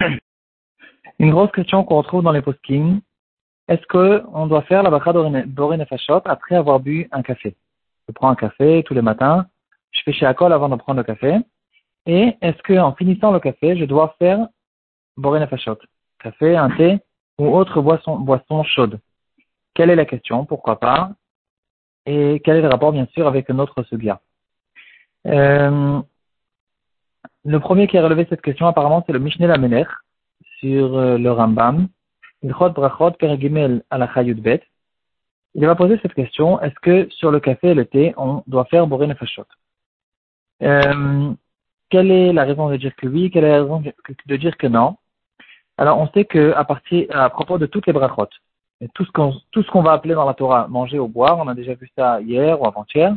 Une grosse question qu'on retrouve dans les post Est-ce qu'on doit faire la bracha Boré après avoir bu un café? Je prends un café tous les matins, je fais chez Akol avant de prendre le café. Et est-ce qu'en finissant le café, je dois faire Boré Nefashot Café, un thé ou autre boisson, chaude? Quelle est la question? Pourquoi pas? Et quel est le rapport, bien sûr, avec notre subia euh, le premier qui a relevé cette question, apparemment, c'est le Mishneh Lamener sur euh, le Rambam. Ilchot Brachot Bet. Il va poser cette question est-ce que sur le café et le thé, on doit faire Boré Nefashot? Euh, Quelle est la raison de dire que oui Quelle est la raison de dire que non? Alors, on sait que propos de toutes les brachot, tout ce qu'on tout ce qu'on va appeler dans la Torah manger ou boire, on a déjà vu ça hier ou avant-hier,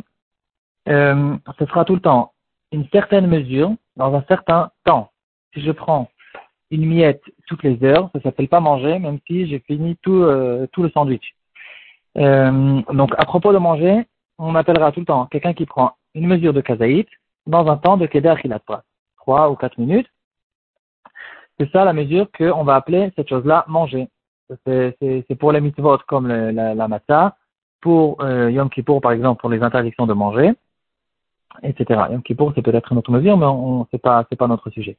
euh, ce sera tout le temps une certaine mesure dans un certain temps. Si je prends une miette toutes les heures, ça s'appelle pas manger, même si j'ai fini tout, euh, tout le sandwich. Euh, donc, à propos de manger, on appellera tout le temps quelqu'un qui prend une mesure de kazaït dans un temps de keder pas trois ou quatre minutes. C'est ça la mesure qu'on va appeler cette chose-là manger. C'est pour les mitzvot comme la, la matzah, pour euh, Yom Kippour par exemple pour les interdictions de manger etc. Yom Kippour, c'est peut-être une autre mesure, mais on, c'est pas, c'est pas notre sujet.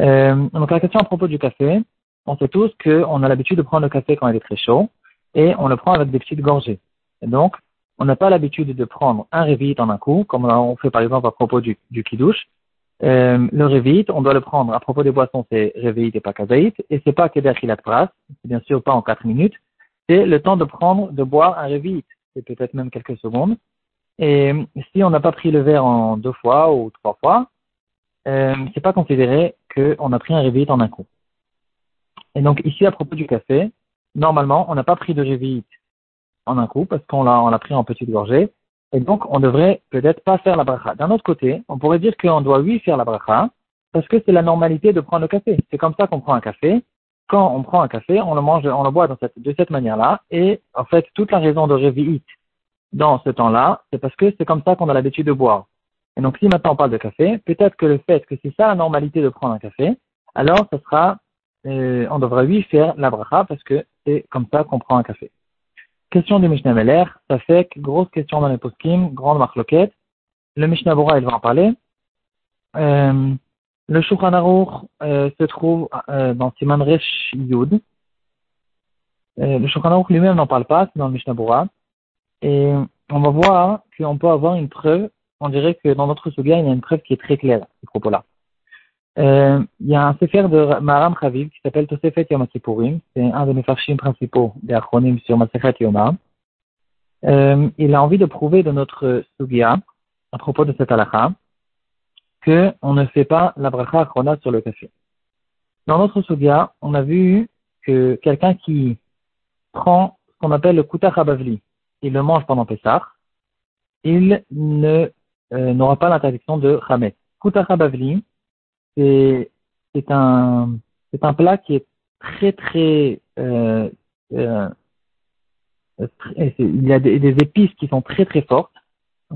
Euh, donc la question à propos du café, on sait tous qu'on a l'habitude de prendre le café quand il est très chaud et on le prend avec des petites gorgées. Donc, on n'a pas l'habitude de prendre un révite en un coup, comme on fait par exemple à propos du, du kidouche. Euh, le révite, on doit le prendre à propos des boissons, c'est révite et pas kazaït, et c'est pas keder pras, c'est bien sûr pas en quatre minutes, c'est le temps de prendre, de boire un révite, c'est peut-être même quelques secondes, et si on n'a pas pris le verre en deux fois ou trois fois, euh, c'est pas considéré qu'on a pris un réveillite en un coup. Et donc ici, à propos du café, normalement, on n'a pas pris de réveillite en un coup parce qu'on l'a, on l'a pris en petite gorgée. Et donc, on devrait peut-être pas faire la bracha. D'un autre côté, on pourrait dire qu'on doit oui faire la bracha parce que c'est la normalité de prendre le café. C'est comme ça qu'on prend un café. Quand on prend un café, on le mange, on le boit dans cette, de cette manière-là. Et en fait, toute la raison de réveillite dans ce temps-là, c'est parce que c'est comme ça qu'on a l'habitude de boire. Et donc, si maintenant on parle de café, peut-être que le fait que c'est ça la normalité de prendre un café, alors ce sera, euh, on devrait lui faire la bracha parce que c'est comme ça qu'on prend un café. Question du Mishnah Meler, ça fait que grosse question dans les poskim, grande marloquette. Le Mishnah Bora, il va en parler. Euh, le Shulchan euh, se trouve euh, dans Siman Resh Yud. Euh, le Shulchan lui-même n'en parle pas, c'est dans le Mishnah Bora. Et on va voir qu'on peut avoir une preuve, on dirait que dans notre souga, il y a une preuve qui est très claire à ce propos-là. Euh, il y a un sefer de Maram Chaviv qui s'appelle Tosefet Yom Kippourim. C'est un de mes farshim principaux des acronymes sur Masechet Yoma. Euh, il a envie de prouver de notre sugia, à propos de cette halakha, qu'on ne fait pas la bracha achrona sur le café. Dans notre sugia, on a vu que quelqu'un qui prend ce qu'on appelle le kuta habavli, il le mange pendant Pessah, il ne euh, n'aura pas l'interdiction de Hamet. Kutara Bavli, c'est un un plat qui est très très euh, euh, il y a des, épices qui sont très très fortes.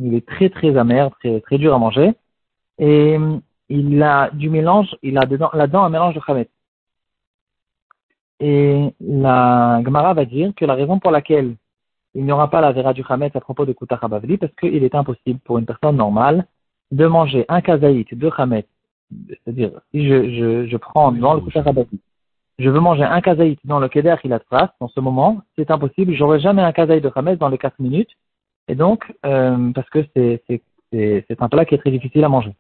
Il est très très amer, très très dur à manger. Et il a du mélange, il a dedans, là-dedans un mélange de Hamet. Et la Gemara va dire que la raison pour laquelle il n'y aura pas la vera du Hametz à propos de Kuta Bavli parce qu'il est impossible pour une personne normale de manger un kazaït de Hametz. C'est-à-dire, si je, je, je prends dans le Kuta Bavli, je veux manger un kazaït dans le Keder Hilatras, en ce moment, c'est impossible. J'aurai jamais un kazaït de Hametz dans les 4 minutes. Et donc, euh, parce que c'est, c'est, c'est, un plat qui est très difficile à manger.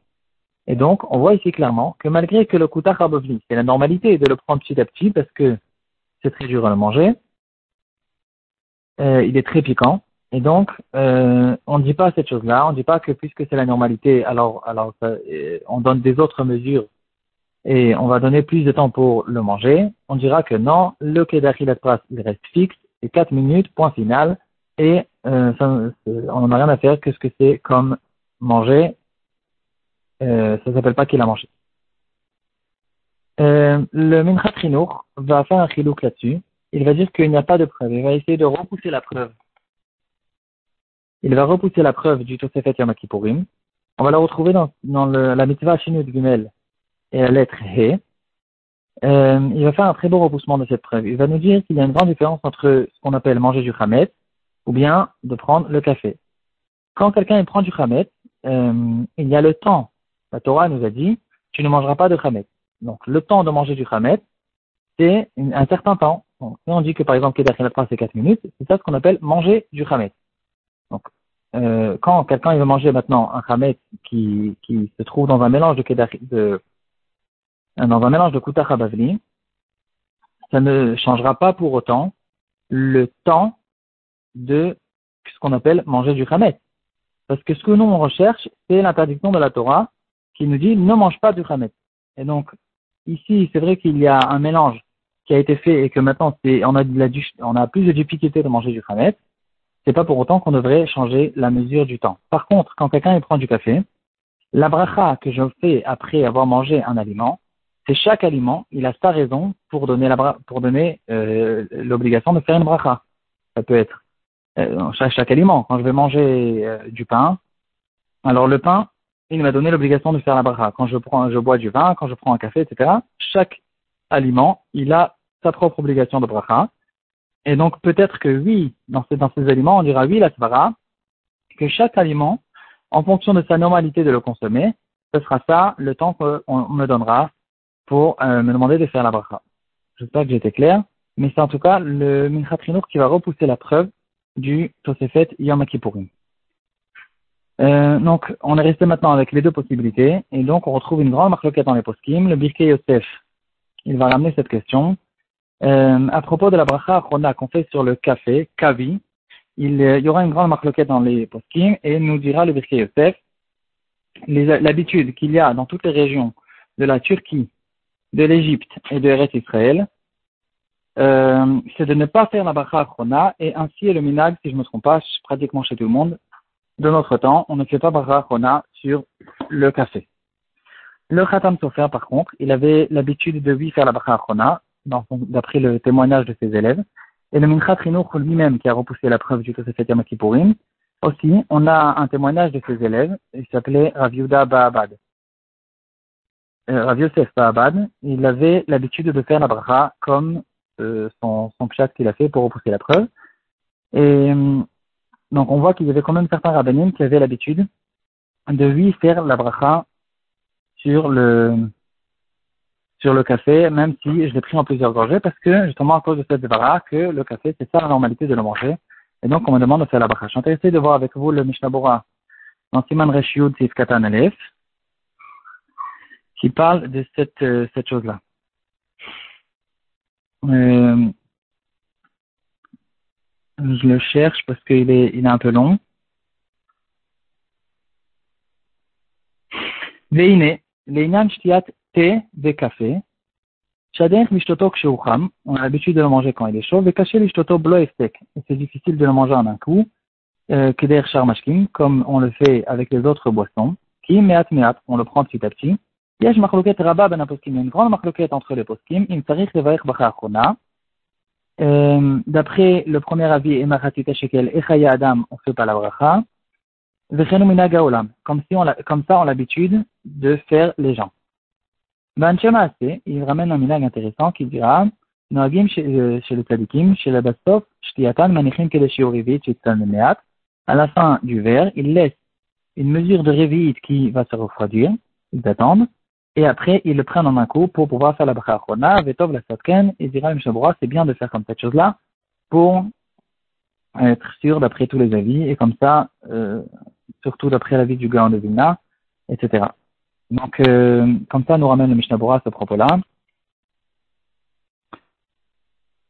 Et donc, on voit ici clairement que malgré que le Kuta Bavli, c'est la normalité de le prendre petit à petit parce que c'est très dur à le manger, euh, il est très piquant. Et donc, euh, on ne dit pas cette chose-là. On ne dit pas que puisque c'est la normalité, alors, euh, on donne des autres mesures et on va donner plus de temps pour le manger. On dira que non, le kedachilat pras, il reste fixe, c'est 4 minutes, point final, et euh, on n'a rien à faire que ce que c'est comme manger. Ça s'appelle pas qu'il a mangé. Le Minchat va faire un chilouk là-dessus il va dire qu'il n'y a pas de preuve. Il va essayer de repousser la preuve. Il va repousser la preuve du Tosefet Yom Kippourim. On va la retrouver dans, dans le, la mitzvah Shinud Gimel et la lettre He, euh, il va faire un très beau repoussement de cette preuve. Il va nous dire qu'il y a une grande différence entre ce qu'on appelle manger du Hamet ou bien de prendre le café. Quand quelqu'un prend du Hamet, euh, il y a le temps. La Torah nous a dit, tu ne mangeras pas de Hamet. Donc le temps de manger du Hamet, c'est un certain temps. Donc, si on dit que par exemple Kedar c'est 4 minutes, c'est ça ce qu'on appelle manger du Hamet. Donc euh, quand quelqu'un veut manger maintenant un Hamet qui, qui se trouve dans un mélange de Kedar, de dans un mélange de Kuta Bavli, ça ne changera pas pour autant le temps de ce qu'on appelle manger du Hamet. Parce que ce que nous on recherche, c'est l'interdiction de la Torah qui nous dit ne mange pas du Hamet. Et donc, ici, c'est vrai qu'il y a un mélange qui a été fait et que maintenant on a, plus de difficulté de manger du Hamet. C'est pas pour autant qu'on devrait changer la mesure du temps. Par contre, quand quelqu'un prend du café, la bracha que je fais après avoir mangé un aliment, c'est chaque aliment, il a sa raison pour donner euh, l'obligation de faire une bracha. Ça peut être euh, chaque, chaque, aliment. Quand je vais manger euh, du pain, alors le pain, il m'a donné l'obligation de faire la bracha. Quand je prends, je bois du vin, quand je prends un café, etc. Chaque aliment, il a sa propre obligation de bracha. Et donc peut-être que oui, dans ces, aliments, on dira oui la svara, que chaque aliment, en fonction de sa normalité de le consommer, ce sera ça le temps qu'on me donnera pour euh, me demander de faire la bracha. J'espère que été clair, mais c'est en tout cas le Minchat qui va repousser la preuve du Tosefet Yom Kippourim. Euh, donc, on est resté maintenant avec les deux possibilités, et donc on retrouve une grande marque dans les poskim. Le Birkei Yosef, il va ramener cette question. Euh, à propos de la bracha qu'on fait sur le café, kavi, il, y aura une grande marque dans les poskim, et nous dira le Birkei Yosef l'habitude qu'il y a dans toutes les régions de la Turquie de l'Égypte et de Eretz Israël, euh, c'est de ne pas faire la bracha achrona, et ainsi est le minag, si je ne me trompe pas, pratiquement chez tout le monde, de notre temps, on ne fait pas bracha achrona sur le café. Le Khatam Sofer, par contre, il avait l'habitude de lui faire la bracha achrona, d'après le témoignage de ses élèves, et le Minchat Rinouch lui-même, qui a repoussé la preuve du Tosefet Yom aussi, on a un témoignage de ses élèves, il s'appelait Rav Yuda Ba'abad. Euh, Rav Yosef Ba'abad, il avait l'habitude de faire la bracha comme euh, son, son qu'il a fait pour repousser la preuve. Et euh, donc on voit qu'il y avait quand même certains rabbinim qui avaient l'habitude de lui faire la bracha sur le sur le café, même si je l'ai pris en plusieurs gorgées, parce que justement à cause de cette débarras que le café, c'est ça la normalité de le manger. Et donc on me demande de faire la bracha. Je suis intéressé de voir avec vous le Mishnah Bora dans Siman Reshiud Sif qui parle de cette, euh, cette chose-là. Euh, je le cherche parce qu'il est, il est un peu long. Veine, Léinan shtiat thé de café. On a l'habitude de le manger quand il est chaud. Vekaché. C'est difficile de le manger en un coup. Keder sharmashkim, comme on le fait avec les autres boissons. Ki meat meat. On le prend petit à petit. Yesh machloket rabba ben une grande machloket entre les poskim. D'après le premier avis, Adam, on fait pas la bracha. Comme, si on comme ça, on a l'habitude de faire les gens. Il ramène un minag intéressant qui dira Noagim chez euh, les chez shtiatan manichim À la fin du verre, ils laissent une mesure de révite qui va se refroidir, ils attendent, et après ils le prennent en un coup pour pouvoir faire la brachona, vetov la satken, et dira c'est bien de faire comme cette chose-là pour être sûr d'après tous les avis, et comme ça, euh, surtout d'après l'avis du gars de Vilna, etc. Donc, euh, comme ça, nous ramène le Mishnah à ce propos-là.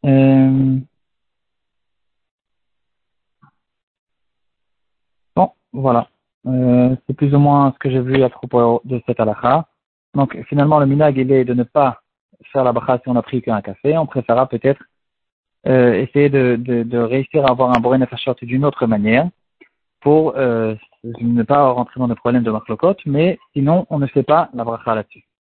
Euh, bon, voilà. Euh, c'est plus ou moins ce que j'ai vu à propos de cette halakha. Donc finalement, le minag, il est de ne pas faire la bracha si on a pris qu'un café. On préférera peut-être essayer de, réussir à avoir un borin nefashot d'une autre manière pour ne pas rentrer dans des problèmes de marlokot, mais sinon on ne fait pas la bracha là-dessus.